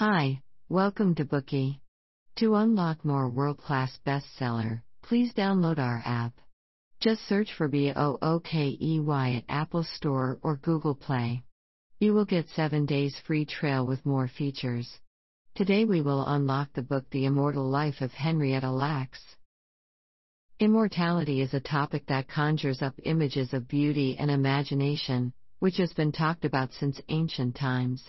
Hi, welcome to Bookey. To unlock more world class bestseller, please download our app. Just search for B O O K E Y at Apple Store or Google Play. You will get 7 days free trial with more features. Today we will unlock the book The Immortal Life of Henrietta Lacks. Immortality is a topic that conjures up images of beauty and imagination, which has been talked about since ancient times.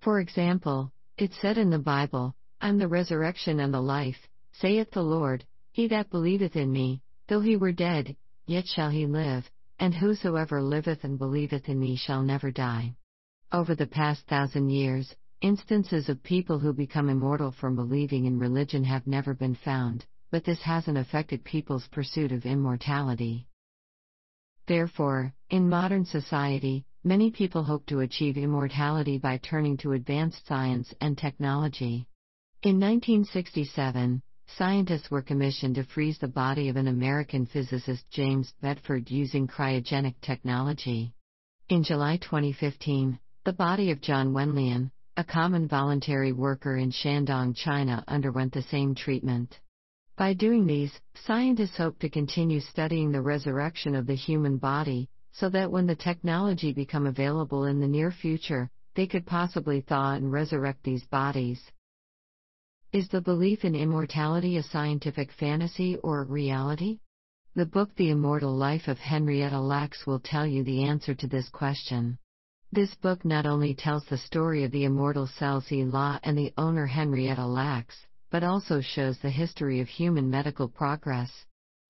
For example, it said in the Bible, I'm the resurrection and the life, saith the Lord, he that believeth in me, though he were dead, yet shall he live, and whosoever liveth and believeth in me shall never die. Over the past thousand years, instances of people who become immortal from believing in religion have never been found, but this hasn't affected people's pursuit of immortality. Therefore, in modern society, Many people hope to achieve immortality by turning to advanced science and technology. In 1967, scientists were commissioned to freeze the body of an American physicist James Bedford using cryogenic technology. In July 2015, the body of Zhan Wenlian, a common voluntary worker in Shandong, China, underwent the same treatment. By doing these, scientists hope to continue studying the resurrection of the human body, so that when the technology become available in the near future, they could possibly thaw and resurrect these bodies. Is the belief in immortality a scientific fantasy or a reality? The book The Immortal Life of Henrietta Lacks will tell you the answer to this question. This book not only tells the story of the immortal cells HeLa and the owner Henrietta Lacks, but also shows the history of human medical progress.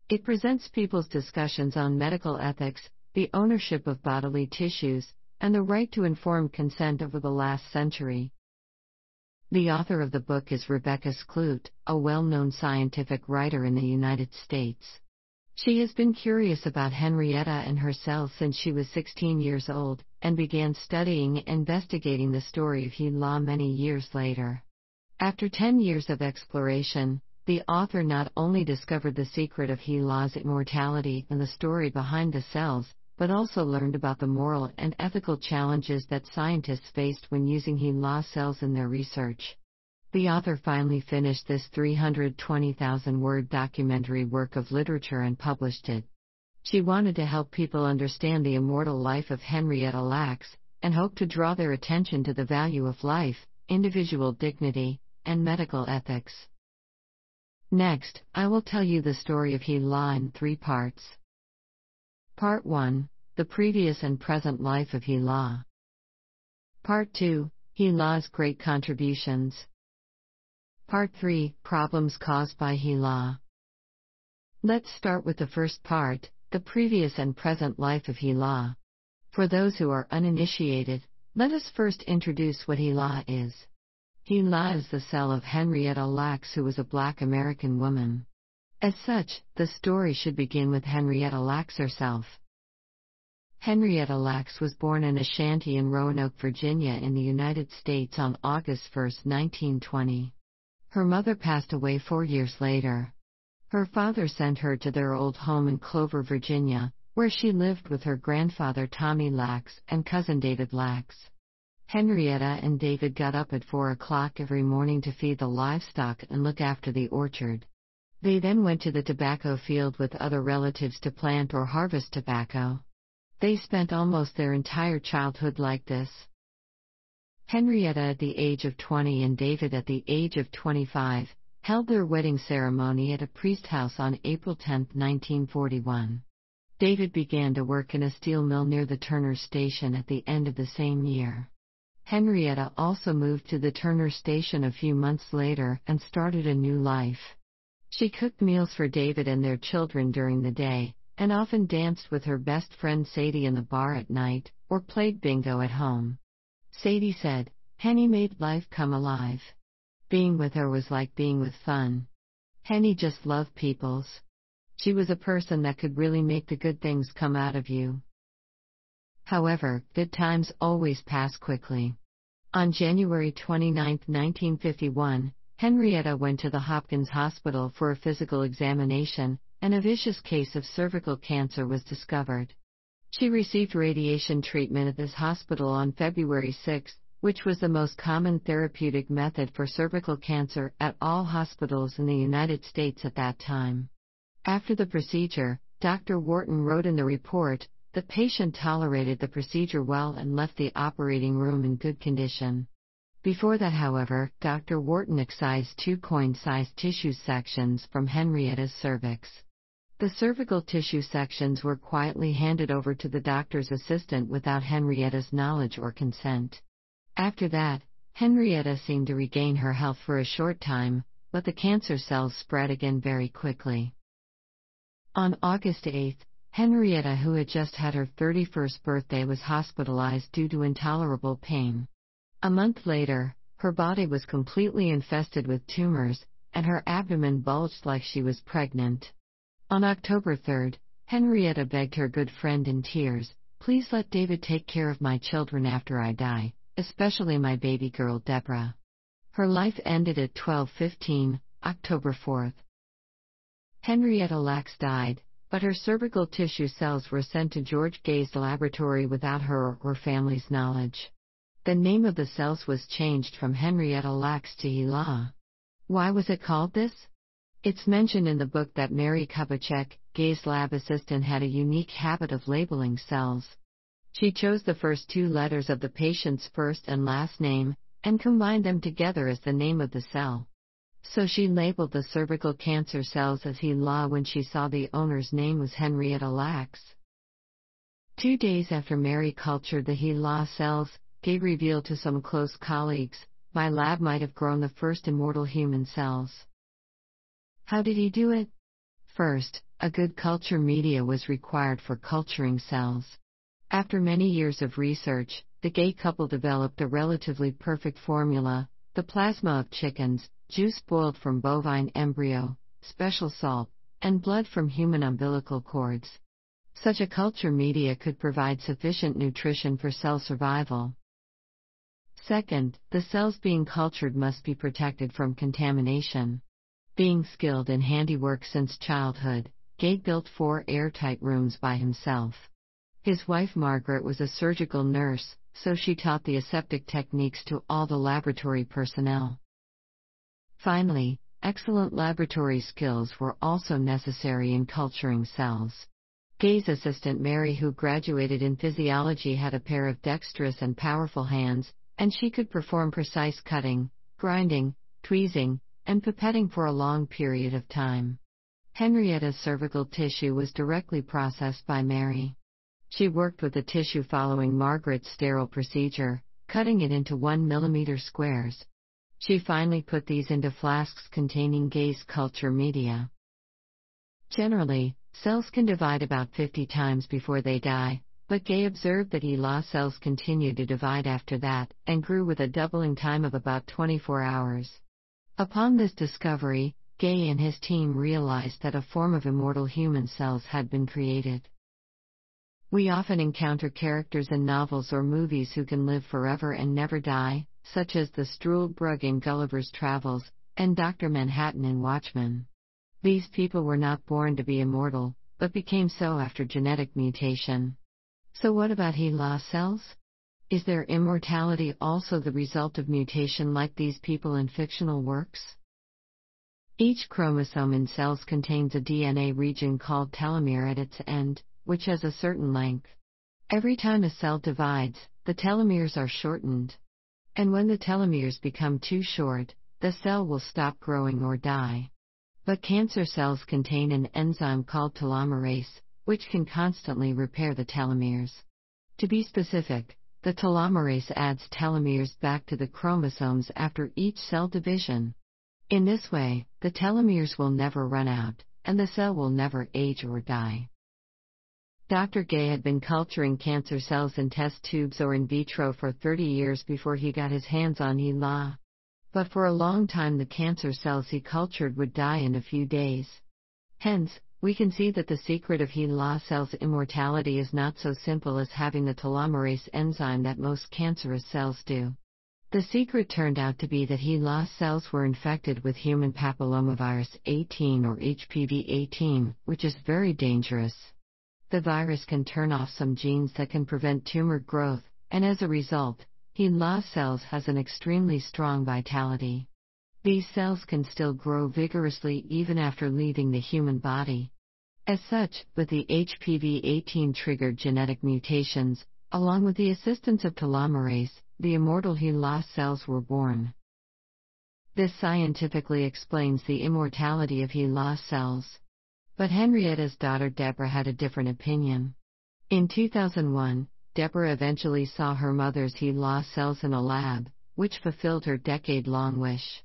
It presents people's discussions on medical ethics, the ownership of bodily tissues, and the right to informed consent over the last century. The author of the book is Rebecca Skloot, a well known scientific writer in the United States. She has been curious about Henrietta and her cells since she was 16 years old, and began studying and investigating the story of He many years later. After 10 years of exploration, the author not only discovered the secret of HeLa's immortality and the story behind the cells, but also learned about the moral and ethical challenges that scientists faced when using HeLa cells in their research. The author finally finished this 320,000 word documentary work of literature and published it. She wanted to help people understand the immortal life of Henrietta Lacks, and hoped to draw their attention to the value of life, individual dignity, and medical ethics. Next, I will tell you the story of HeLa in three parts. Part 1 The Previous and Present Life of HeLa. Part 2 HeLa's Great Contributions. Part 3 Problems Caused by HeLa. Let's start with the first part The Previous and Present Life of HeLa. For those who are uninitiated, let us first introduce what HeLa is. HeLa is the cell of Henrietta Lacks, who was a black American woman. As such, the story should begin with Henrietta Lacks herself. Henrietta Lacks was born in a shanty in Roanoke, Virginia, in the United States on August 1, 1920. Her mother passed away four years later. Her father sent her to their old home in Clover, Virginia, where she lived with her grandfather Tommy Lacks and cousin David Lacks. Henrietta and David got up at four o'clock every morning to feed the livestock and look after the orchard. They then went to the tobacco field with other relatives to plant or harvest tobacco. They spent almost their entire childhood like this. Henrietta at the age of 20 and David at the age of 25 held their wedding ceremony at a priest house on April 10, 1941. David began to work in a steel mill near the Turner Station at the end of the same year. Henrietta also moved to the Turner Station a few months later and started a new life. She cooked meals for David and their children during the day, and often danced with her best friend Sadie in the bar at night, or played bingo at home. Sadie said, Henny made life come alive. Being with her was like being with fun. Henny just loved peoples. She was a person that could really make the good things come out of you. However, good times always pass quickly. On January 29, 1951, Henrietta went to the Hopkins Hospital for a physical examination, and a vicious case of cervical cancer was discovered. She received radiation treatment at this hospital on February 6, which was the most common therapeutic method for cervical cancer at all hospitals in the United States at that time. After the procedure, Dr. Wharton wrote in the report the patient tolerated the procedure well and left the operating room in good condition. Before that, however, Dr. Wharton excised two coin sized tissue sections from Henrietta's cervix. The cervical tissue sections were quietly handed over to the doctor's assistant without Henrietta's knowledge or consent. After that, Henrietta seemed to regain her health for a short time, but the cancer cells spread again very quickly. On August 8, Henrietta, who had just had her 31st birthday, was hospitalized due to intolerable pain. A month later, her body was completely infested with tumors, and her abdomen bulged like she was pregnant. On October 3, Henrietta begged her good friend in tears, Please let David take care of my children after I die, especially my baby girl Deborah. Her life ended at 12:15, October 4. Henrietta Lacks died, but her cervical tissue cells were sent to George Gey's laboratory without her or her family's knowledge. The name of the cells was changed from Henrietta Lacks to HeLa. Why was it called this? It's mentioned in the book that Mary Kubicek, Gey's lab assistant, had a unique habit of labeling cells. She chose the first two letters of the patient's first and last name, and combined them together as the name of the cell. So she labeled the cervical cancer cells as HeLa when she saw the owner's name was Henrietta Lacks. Two days after Mary cultured the HeLa cells, Gey revealed to some close colleagues, my lab might have grown the first immortal human cells. How did he do it? First, a good culture media was required for culturing cells. After many years of research, the Gey couple developed a relatively perfect formula the plasma of chickens, juice boiled from bovine embryo, special salt, and blood from human umbilical cords. Such a culture media could provide sufficient nutrition for cell survival. Second, the cells being cultured must be protected from contamination. Being skilled in handiwork since childhood, Gey built four airtight rooms by himself. His wife Margaret was a surgical nurse, so she taught the aseptic techniques to all the laboratory personnel. Finally, excellent laboratory skills were also necessary in culturing cells. Gey's assistant Mary, who graduated in physiology, had a pair of dexterous and powerful hands, and she could perform precise cutting, grinding, tweezing, and pipetting for a long period of time. Henrietta's cervical tissue was directly processed by Mary. She worked with the tissue following Margaret's sterile procedure, cutting it into 1 mm squares. She finally put these into flasks containing Gey's culture media. Generally, cells can divide about 50 times before they die, but Gey observed that HeLa cells continued to divide after that, and grew with a doubling time of about 24 hours. Upon this discovery, Gey and his team realized that a form of immortal human cells had been created. We often encounter characters in novels or movies who can live forever and never die, such as the Struldbrug in Gulliver's Travels and Dr. Manhattan in Watchmen. These people were not born to be immortal, but became so after genetic mutation. So, what about HeLa cells? Is their immortality also the result of mutation like these people in fictional works? Each chromosome in cells contains a DNA region called telomere at its end, which has a certain length. Every time a cell divides, the telomeres are shortened. And when the telomeres become too short, the cell will stop growing or die. But cancer cells contain an enzyme called telomerase, which can constantly repair the telomeres. To be specific, the telomerase adds telomeres back to the chromosomes after each cell division. In this way, the telomeres will never run out, and the cell will never age or die. Dr. Gey had been culturing cancer cells in test tubes or in vitro for 30 years before he got his hands on HeLa. But for a long time, the cancer cells he cultured would die in a few days. Hence, we can see that the secret of HeLa cells' immortality is not so simple as having the telomerase enzyme that most cancerous cells do. The secret turned out to be that HeLa cells were infected with human papillomavirus 18 or HPV 18, which is very dangerous. The virus can turn off some genes that can prevent tumor growth, and as a result, HeLa cells has an extremely strong vitality. These cells can still grow vigorously even after leaving the human body. As such, with the HPV 18 triggered genetic mutations, along with the assistance of telomerase, the immortal HeLa cells were born. This scientifically explains the immortality of HeLa cells. But Henrietta's daughter Deborah had a different opinion. In 2001, Deborah eventually saw her mother's HeLa cells in a lab, which fulfilled her decade long wish.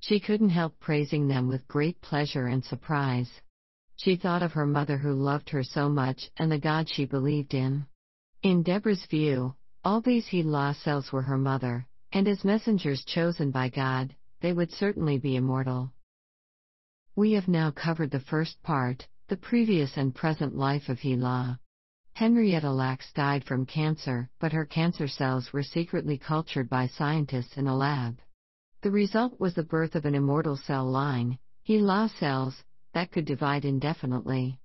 She couldn't help praising them with great pleasure and surprise. She thought of her mother who loved her so much and the God she believed in. In Deborah's view, all these he HeLa cells were her mother, and as messengers chosen by God, they would certainly be immortal. We have now covered the first part, the previous and present life of HeLa. Henrietta Lacks died from cancer, but her cancer cells were secretly cultured by scientists in a lab. The result was the birth of an immortal cell line, HeLa cells, that could divide indefinitely.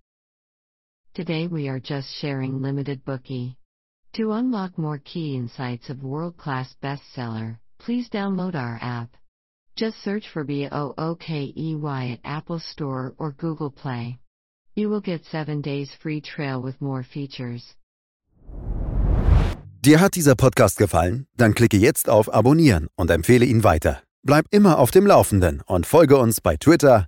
Today we are just sharing limited Bookey. To unlock more key insights of world class bestseller, please download our app. Just search for BOOKEY at Apple Store or Google Play. You will get 7 days free trail with more features. Dir hat dieser Podcast gefallen? Dann klicke jetzt auf Abonnieren und empfehle ihn weiter. Bleib immer auf dem Laufenden und folge uns bei Twitter,